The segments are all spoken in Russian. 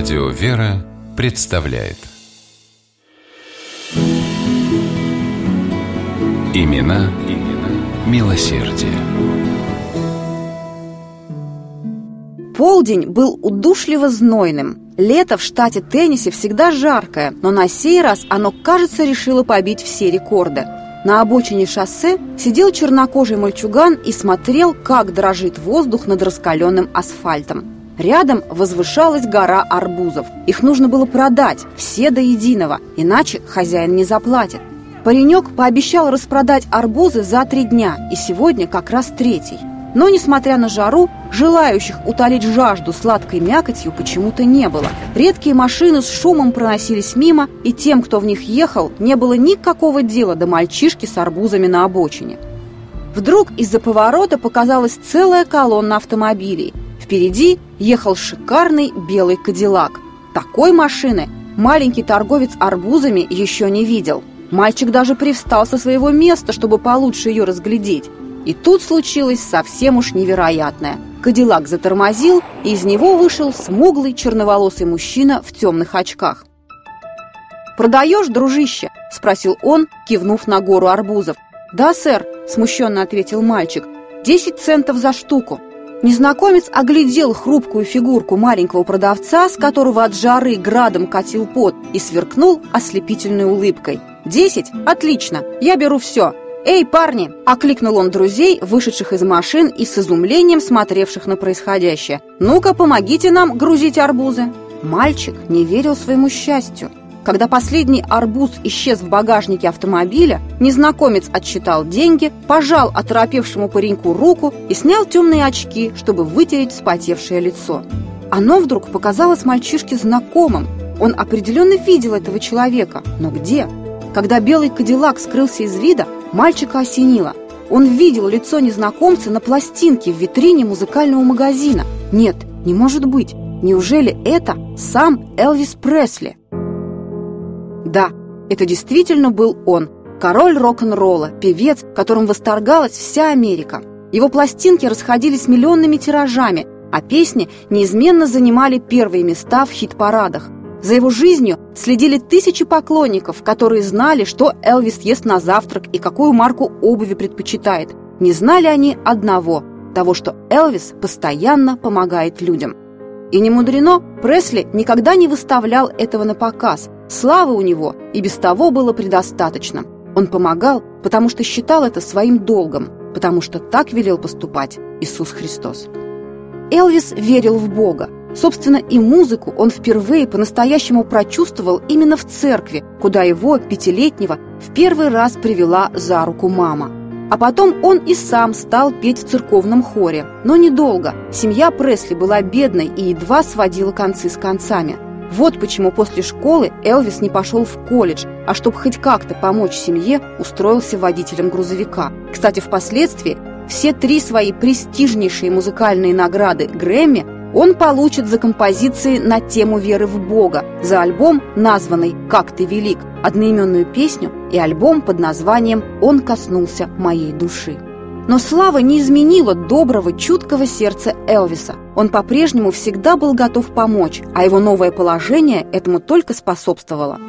Радио «Вера» представляет Имена, имена милосердие. Полдень был удушливо знойным. Лето в штате Теннесси всегда жаркое, но на сей раз оно, кажется, решило побить все рекорды. На обочине шоссе сидел чернокожий мальчуган и смотрел, как дрожит воздух над раскаленным асфальтом. Рядом возвышалась гора арбузов. Их нужно было продать, все до единого, иначе хозяин не заплатит. Паренек пообещал распродать арбузы за три дня, и сегодня как раз третий. Но, несмотря на жару, желающих утолить жажду сладкой мякотью почему-то не было. Редкие машины с шумом проносились мимо, и тем, кто в них ехал, не было никакого дела до мальчишки с арбузами на обочине. Вдруг из-за поворота показалась целая колонна автомобилей. Впереди ехал шикарный белый кадиллак. Такой машины маленький торговец арбузами еще не видел. Мальчик даже привстал со своего места, чтобы получше ее разглядеть. И тут случилось совсем уж невероятное. Кадиллак затормозил, и из него вышел смуглый черноволосый мужчина в темных очках. «Продаешь, дружище?» – спросил он, кивнув на гору арбузов. «Да, сэр», – смущенно ответил мальчик. «Десять центов за штуку». Незнакомец оглядел хрупкую фигурку маленького продавца, с которого от жары градом катил пот, и сверкнул ослепительной улыбкой. «Десять? Отлично! Я беру все! «Эй, парни!» – окликнул он друзей, вышедших из машин и с изумлением смотревших на происходящее. «Ну-ка, помогите нам грузить арбузы!» Мальчик не верил своему счастью. Когда последний арбуз исчез в багажнике автомобиля, незнакомец отсчитал деньги, пожал оторопевшему пареньку руку и снял темные очки, чтобы вытереть вспотевшее лицо. Оно вдруг показалось мальчишке знакомым. Он определенно видел этого человека, но где? Когда белый кадиллак скрылся из вида, Мальчика осенило. Он видел лицо незнакомца на пластинке в витрине музыкального магазина. Нет, не может быть. Неужели это сам Элвис Пресли? Да, это действительно был он. Король рок-н-ролла, певец, которым восторгалась вся Америка. Его пластинки расходились миллионными тиражами, а песни неизменно занимали первые места в хит-парадах. За его жизнью следили тысячи поклонников, которые знали, что Элвис ест на завтрак и какую марку обуви предпочитает. Не знали они одного – того, что Элвис постоянно помогает людям. И не мудрено, Пресли никогда не выставлял этого на показ. Славы у него и без того было предостаточно. Он помогал, потому что считал это своим долгом, потому что так велел поступать Иисус Христос. Элвис верил в Бога, Собственно, и музыку он впервые по-настоящему прочувствовал именно в церкви, куда его, пятилетнего, в первый раз привела за руку мама. А потом он и сам стал петь в церковном хоре. Но недолго. Семья Пресли была бедной и едва сводила концы с концами. Вот почему после школы Элвис не пошел в колледж, а чтобы хоть как-то помочь семье, устроился водителем грузовика. Кстати, впоследствии все три свои престижнейшие музыкальные награды Грэмми он получит за композиции на тему веры в Бога, за альбом, названный «Как ты велик», одноименную песню и альбом под названием «Он коснулся моей души». Но слава не изменила доброго, чуткого сердца Элвиса. Он по-прежнему всегда был готов помочь, а его новое положение этому только способствовало.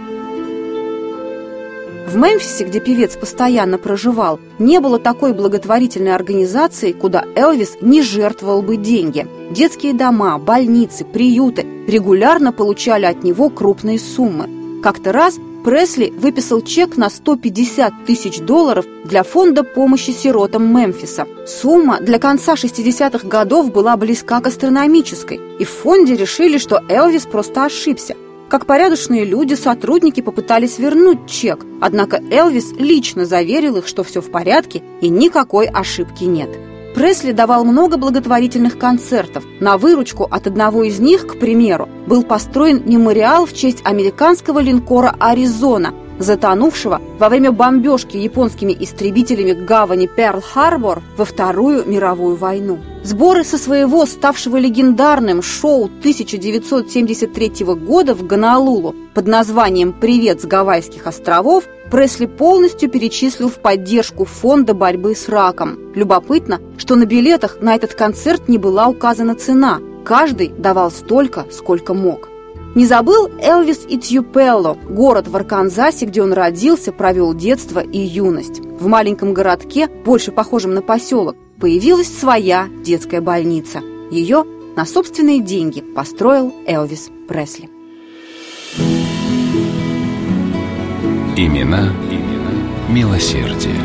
В Мемфисе, где певец постоянно проживал, не было такой благотворительной организации, куда Элвис не жертвовал бы деньги. Детские дома, больницы, приюты регулярно получали от него крупные суммы. Как-то раз Пресли выписал чек на 150 тысяч долларов для фонда помощи сиротам Мемфиса. Сумма для конца 60-х годов была близка к астрономической, и в фонде решили, что Элвис просто ошибся. Как порядочные люди, сотрудники попытались вернуть чек, однако Элвис лично заверил их, что все в порядке и никакой ошибки нет. Пресли давал много благотворительных концертов. На выручку от одного из них, к примеру, был построен мемориал в честь американского линкора «Аризона», затонувшего во время бомбежки японскими истребителями гавани Перл-Харбор во Вторую мировую войну. Сборы со своего ставшего легендарным шоу 1973 года в Гонолулу под названием «Привет с Гавайских островов» Пресли полностью перечислил в поддержку фонда борьбы с раком. Любопытно, что на билетах на этот концерт не была указана цена. Каждый давал столько, сколько мог. Не забыл Элвис и Тьюпелло, город в Арканзасе, где он родился, провел детство и юность. В маленьком городке, больше похожем на поселок, появилась своя детская больница. Ее на собственные деньги построил Элвис Пресли. Имена, имена милосердие.